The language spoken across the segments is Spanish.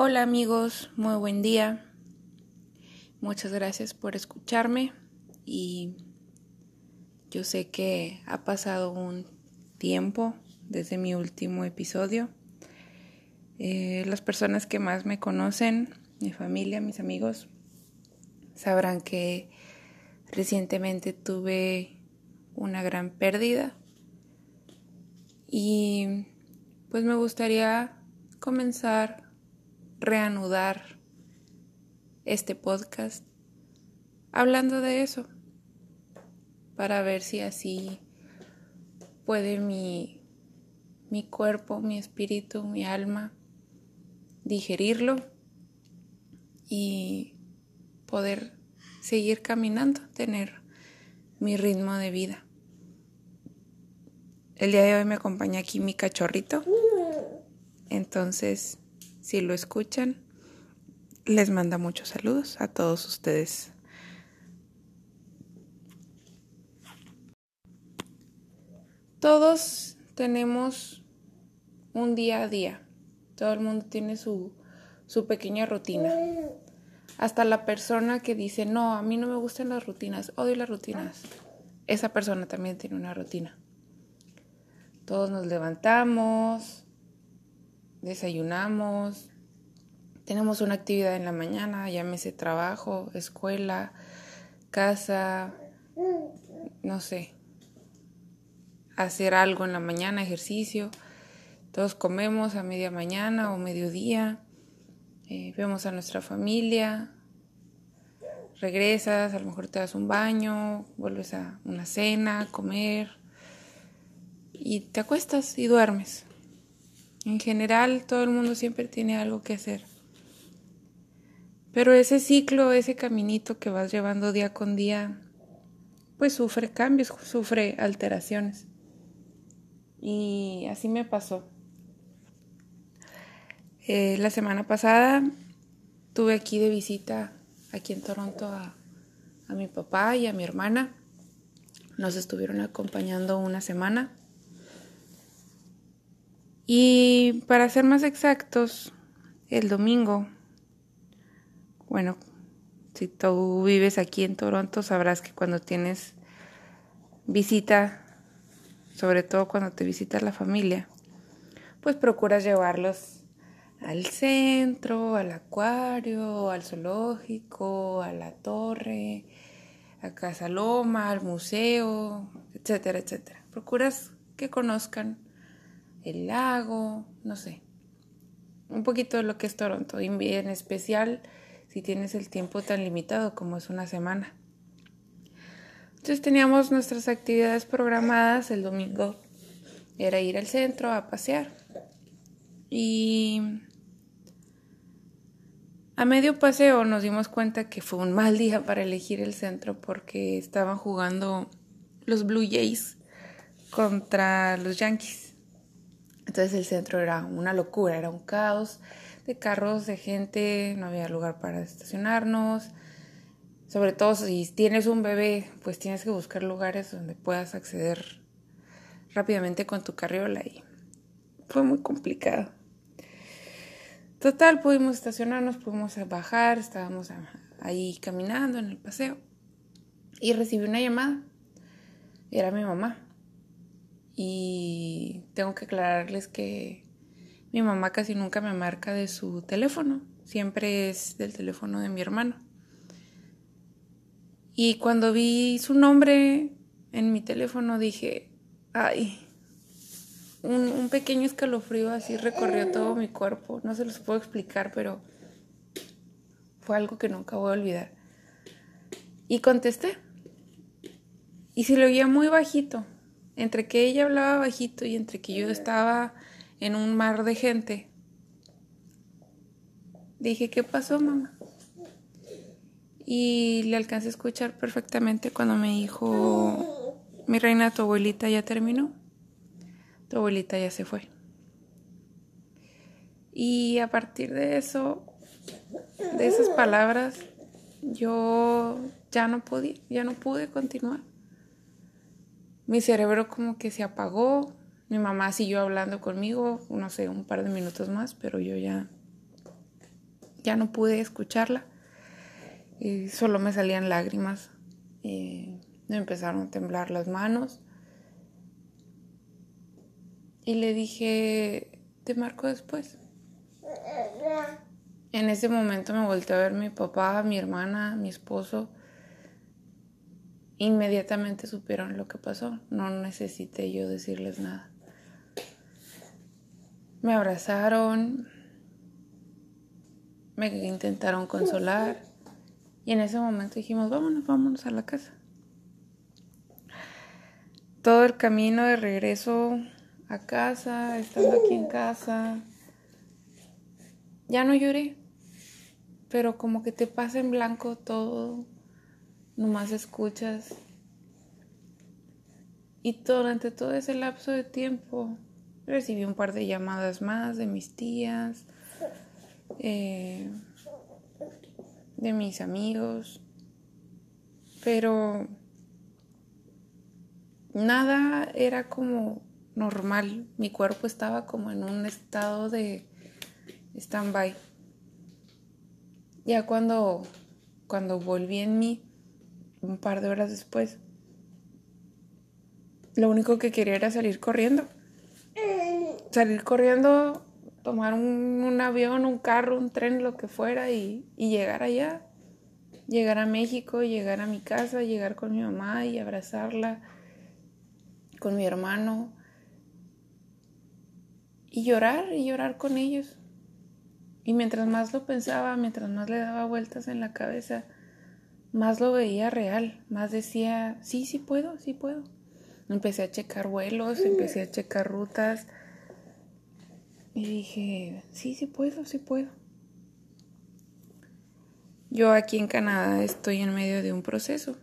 Hola amigos, muy buen día. Muchas gracias por escucharme y yo sé que ha pasado un tiempo desde mi último episodio. Eh, las personas que más me conocen, mi familia, mis amigos, sabrán que recientemente tuve una gran pérdida y pues me gustaría comenzar reanudar este podcast hablando de eso para ver si así puede mi, mi cuerpo, mi espíritu, mi alma digerirlo y poder seguir caminando, tener mi ritmo de vida. El día de hoy me acompaña aquí mi cachorrito. Entonces, si lo escuchan, les manda muchos saludos a todos ustedes. Todos tenemos un día a día. Todo el mundo tiene su, su pequeña rutina. Hasta la persona que dice, no, a mí no me gustan las rutinas, odio las rutinas. Esa persona también tiene una rutina. Todos nos levantamos, desayunamos, tenemos una actividad en la mañana, llámese trabajo, escuela, casa, no sé, hacer algo en la mañana, ejercicio. Todos comemos a media mañana o mediodía, eh, vemos a nuestra familia, regresas, a lo mejor te das un baño, vuelves a una cena, comer y te acuestas y duermes. En general, todo el mundo siempre tiene algo que hacer. Pero ese ciclo, ese caminito que vas llevando día con día, pues sufre cambios, sufre alteraciones. Y así me pasó. Eh, la semana pasada tuve aquí de visita, aquí en Toronto, a, a mi papá y a mi hermana. Nos estuvieron acompañando una semana. Y para ser más exactos, el domingo, bueno, si tú vives aquí en Toronto, sabrás que cuando tienes visita, sobre todo cuando te visita la familia, pues procuras llevarlos al centro, al acuario, al zoológico, a la torre, a Casa Loma, al museo, etcétera, etcétera. Procuras que conozcan el lago, no sé, un poquito de lo que es Toronto, en especial si tienes el tiempo tan limitado como es una semana. Entonces teníamos nuestras actividades programadas el domingo, era ir al centro a pasear. Y a medio paseo nos dimos cuenta que fue un mal día para elegir el centro porque estaban jugando los Blue Jays contra los Yankees. Entonces el centro era una locura, era un caos de carros, de gente, no había lugar para estacionarnos. Sobre todo si tienes un bebé, pues tienes que buscar lugares donde puedas acceder rápidamente con tu carriola y fue muy complicado. Total, pudimos estacionarnos, pudimos bajar, estábamos ahí caminando en el paseo y recibí una llamada. Era mi mamá. Y tengo que aclararles que mi mamá casi nunca me marca de su teléfono, siempre es del teléfono de mi hermano. Y cuando vi su nombre en mi teléfono dije, ay, un, pequeño escalofrío así recorrió todo mi cuerpo, no se los puedo explicar, pero fue algo que nunca voy a olvidar. Y contesté. Y se lo oía muy bajito, entre que ella hablaba bajito y entre que yo estaba en un mar de gente, dije, ¿qué pasó, mamá? Y le alcancé a escuchar perfectamente cuando me dijo, mi reina, tu abuelita ya terminó, tu abuelita ya se fue. Y a partir de eso, de esas palabras, yo ya no podía, ya no pude continuar mi cerebro como que se apagó. Mi mamá siguió hablando conmigo, no sé, un par de minutos más, pero yo ya ya no pude escucharla y solo me salían lágrimas. Y me empezaron a temblar las manos. Y le dije, te marco después. En ese momento me volteé a ver mi papá, mi hermana, mi esposo. Inmediatamente supieron lo que pasó. No necesité yo decirles nada. Me abrazaron, me intentaron consolar y en ese momento dijimos, vámonos, vámonos a la casa. Todo el camino de regreso a casa, estando aquí en casa, ya no lloré, pero como que te pasa en blanco todo, nomás escuchas. Y durante todo ese lapso de tiempo recibí un par de llamadas más de mis tías, eh, de mis amigos, pero nada era como normal, mi cuerpo estaba como en un estado de stand-by. Ya cuando, cuando volví en mí, un par de horas después, lo único que quería era salir corriendo. Salir corriendo, tomar un, avión, un carro, un tren, lo que fuera y, llegar allá. Llegar a México, llegar a mi casa, llegar con mi mamá y abrazarla, con mi hermano. Y llorar, y llorar con ellos. Y mientras más lo pensaba, mientras más le daba vueltas en la cabeza, más lo veía real, más decía, sí, sí puedo, sí puedo. Empecé a checar vuelos, empecé a checar rutas y dije, sí, sí puedo, sí puedo. Yo aquí en Canadá estoy en medio de un proceso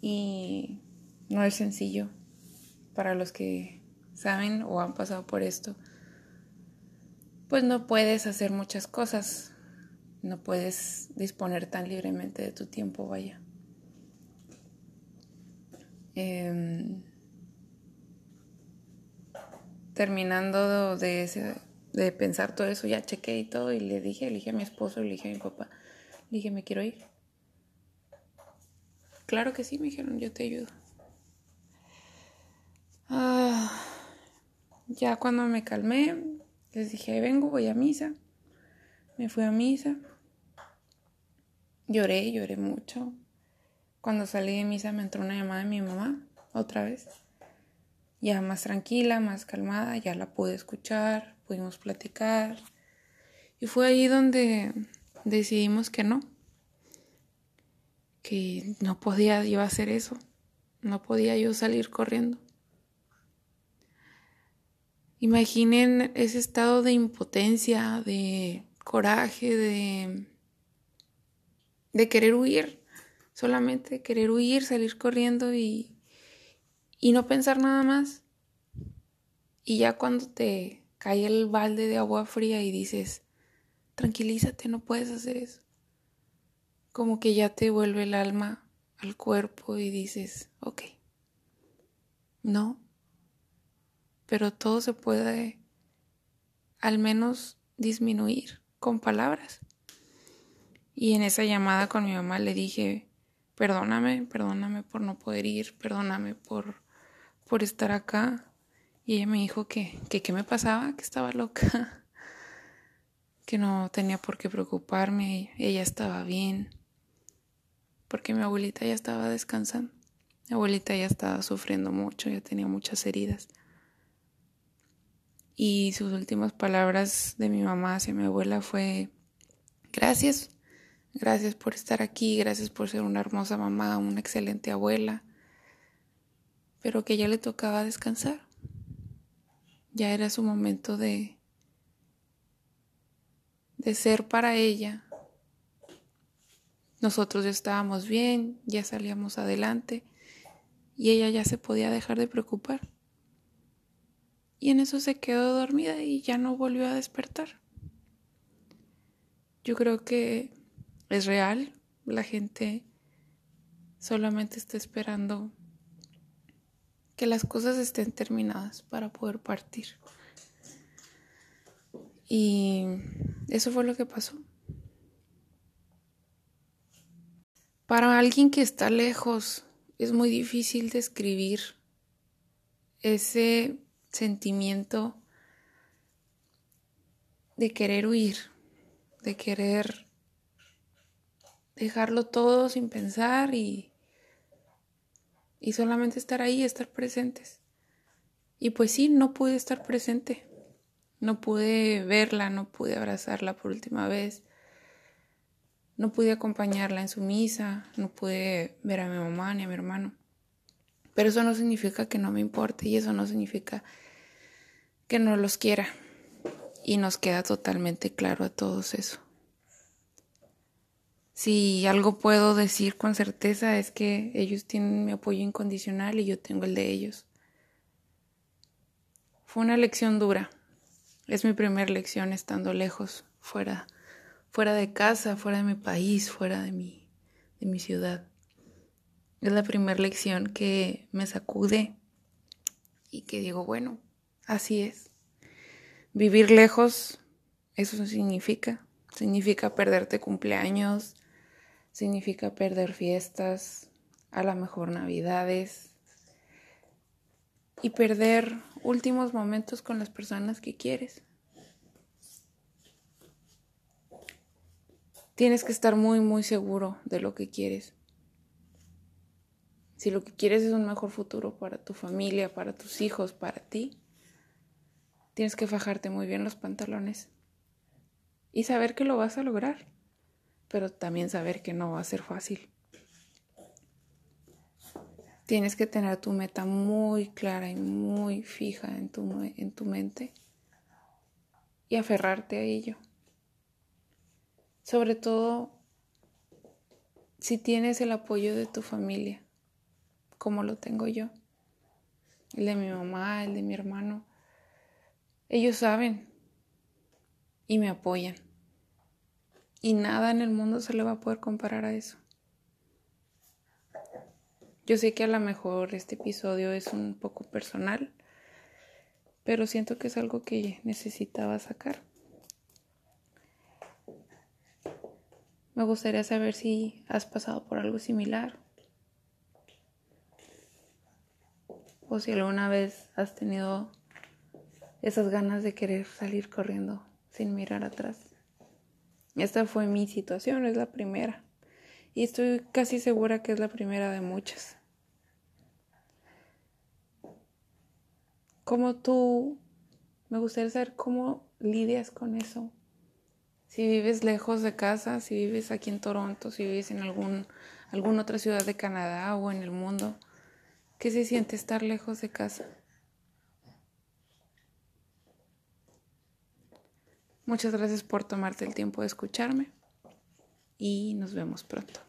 y no es sencillo para los que saben o han pasado por esto pues no puedes hacer muchas cosas, no puedes disponer tan libremente de tu tiempo, vaya. Em, terminando de, de pensar todo eso, ya chequé y todo y le dije, le dije a mi esposo, le dije a mi papá, le dije, me quiero ir. Claro que sí, me dijeron, yo te ayudo. Ah, ya cuando me calmé, les dije, vengo, voy a misa. Me fui a misa. Lloré, lloré mucho. Cuando salí de misa me entró una llamada de mi mamá, otra vez. Ya más tranquila, más calmada, ya la pude escuchar, pudimos platicar. Y fue ahí donde decidimos que no, que no podía yo hacer eso, no podía yo salir corriendo. Imaginen ese estado de impotencia, de coraje, de, de querer huir, solamente querer huir, salir corriendo y, y no pensar nada más. Y ya cuando te cae el balde de agua fría y dices, tranquilízate, no puedes hacer eso. Como que ya te vuelve el alma al cuerpo y dices, ok, no, pero todo se puede al menos disminuir con palabras. Y en esa llamada con mi mamá le dije, perdóname, perdóname por no poder ir, perdóname por, por estar acá. Y ella me dijo que, que qué me pasaba, que estaba loca, que no tenía por qué preocuparme, ella estaba bien, porque mi abuelita ya estaba descansando. Mi abuelita ya estaba sufriendo mucho, ya tenía muchas heridas. Y sus últimas palabras de mi mamá hacia mi abuela fue, gracias, gracias por estar aquí, gracias por ser una hermosa mamá, una excelente abuela, pero que ya le tocaba descansar. Ya era su momento de, de ser para ella. Nosotros ya estábamos bien, ya salíamos adelante y ella ya se podía dejar de preocupar y en eso se quedó dormida y ya no volvió a despertar. Yo creo que es real, la gente solamente está esperando que las cosas estén terminadas para poder partir. Y eso fue lo que pasó. Para alguien que está lejos, es muy difícil describir ese sentimiento de querer huir, de querer dejarlo todo sin pensar y, y solamente estar ahí, estar presentes. Y pues sí, no pude estar presente, no pude verla, no pude abrazarla por última vez, no pude acompañarla en su misa, no pude ver a mi mamá ni a mi hermano. Pero eso no significa que no me importe y eso no significa que no los quiera. Y nos queda totalmente claro a todos eso. Si algo puedo decir con certeza es que ellos tienen mi apoyo incondicional y yo tengo el de ellos. Fue una lección dura. Es mi primera lección estando lejos, fuera, fuera de casa, fuera de mi país, fuera de mi, de mi ciudad. Es la primera lección que me sacude y que digo, bueno, así es. Vivir lejos, eso significa. Significa perderte cumpleaños, significa perder fiestas, a lo mejor navidades y perder últimos momentos con las personas que quieres. Tienes que estar muy, muy seguro de lo que quieres. Si lo que quieres es un mejor futuro para tu familia, para tus hijos, para ti, tienes que fajarte muy bien los pantalones y saber que lo vas a lograr pero también saber que no va a ser fácil. Tienes que tener tu meta muy clara y muy fija en tu, en tu mente y aferrarte a ello. Sobre todo si tienes el apoyo de tu familia, como lo tengo yo, el de mi mamá, el de mi hermano. Ellos saben y me apoyan. Y nada en el mundo se le va a poder comparar a eso. Yo sé que a lo mejor este episodio es un poco personal, pero siento que es algo que necesitaba sacar. Me gustaría saber si has pasado por algo similar o si alguna vez has tenido esas ganas de querer salir corriendo sin mirar atrás. Esta fue mi situación, es la primera. Y estoy casi segura que es la primera de muchas. ¿Cómo tú, me gustaría saber cómo lidias con eso? Si vives lejos de casa, si vives aquí en Toronto, si vives en algún, alguna otra ciudad de Canadá o en el mundo, ¿qué se siente estar lejos de casa? Muchas gracias por tomarte el tiempo de escucharme y nos vemos pronto.